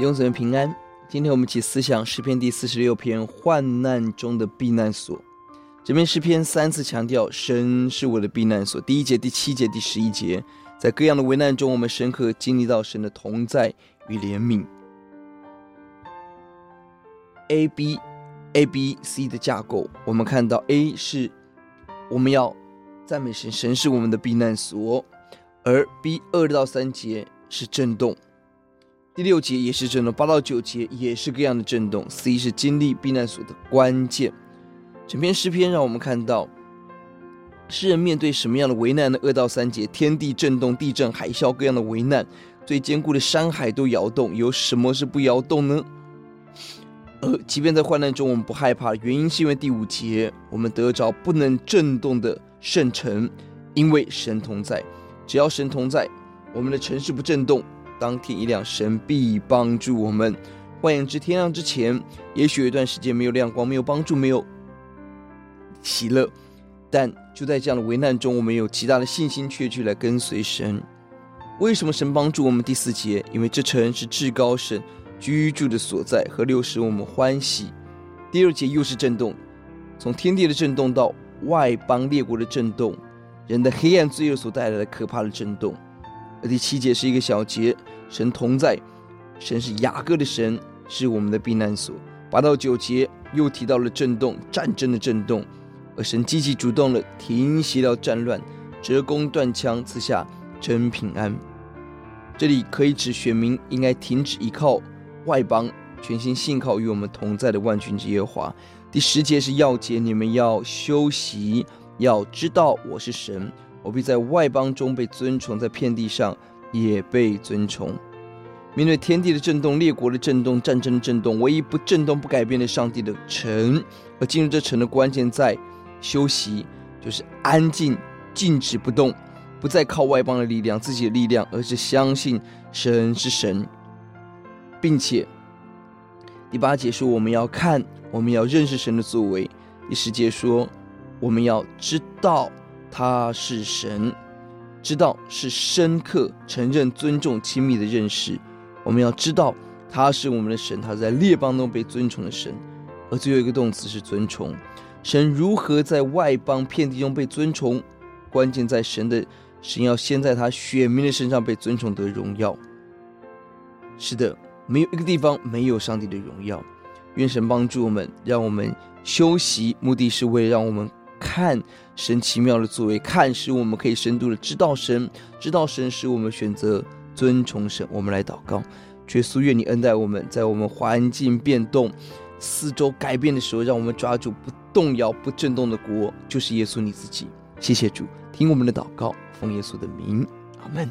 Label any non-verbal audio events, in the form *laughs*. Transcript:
弟兄姊妹平安。今天我们一起思想诗篇第四十六篇患难中的避难所。这篇诗篇三次强调神是我的避难所。第一节、第七节、第十一节，在各样的危难中，我们深刻经历到神的同在与怜悯。A B A B C 的架构，我们看到 A 是我们要赞美神，神是我们的避难所；而 B 二到三节是震动。第六节也是震动，八到九节也是各样的震动。C 是经历避难所的关键。整篇诗篇让我们看到诗人面对什么样的危难呢？二到三节，天地震动，地震、海啸，各样的危难，最坚固的山海都摇动。有什么是不摇动呢？呃即便在患难中，我们不害怕，原因是因为第五节，我们得着不能震动的圣城，因为神同在。只要神同在，我们的城市不震动。当天一亮，神必帮助我们。换言之，天亮之前，也许有一段时间没有亮光，没有帮助，没有 *laughs* 喜乐。但就在这样的危难中，我们有极大的信心，却去来跟随神。为什么神帮助我们？第四节，因为这城是至高神居住的所在，河流使我们欢喜。第二节又是震动，从天地的震动到外邦列国的震动，人的黑暗罪恶所带来的可怕的震动。而第七节是一个小节，神同在，神是雅各的神，是我们的避难所。八到九节又提到了震动，战争的震动，而神积极主动的停息了战乱，折弓断枪，赐下真平安。这里可以指选民应该停止依靠外邦，全心信靠与我们同在的万军之耶和华。第十节是要节，你们要休息，要知道我是神。我必在外邦中被尊崇，在遍地上也被尊崇。面对天地的震动、列国的震动、战争的震动，唯一不震动、不改变的上帝的城，而进入这城的关键在休息，就是安静、静止不动，不再靠外邦的力量、自己的力量，而是相信神是神，并且第八节说我们要看，我们要认识神的作为；第十节说我们要知道。他是神，知道是深刻承认、尊重、亲密的认识。我们要知道他是我们的神，他在列邦中被尊崇的神。而最后一个动词是尊崇。神如何在外邦遍地中被尊崇？关键在神的神要先在他选民的身上被尊崇得荣耀。是的，没有一个地方没有上帝的荣耀。愿神帮助我们，让我们休息，目的是为了让我们。看神奇妙的作为，看使我们可以深度的知道神，知道神使我们选择尊崇神。我们来祷告，耶稣，愿你恩待我们，在我们环境变动、四周改变的时候，让我们抓住不动摇、不震动的国，就是耶稣你自己。谢谢主，听我们的祷告，奉耶稣的名，阿门。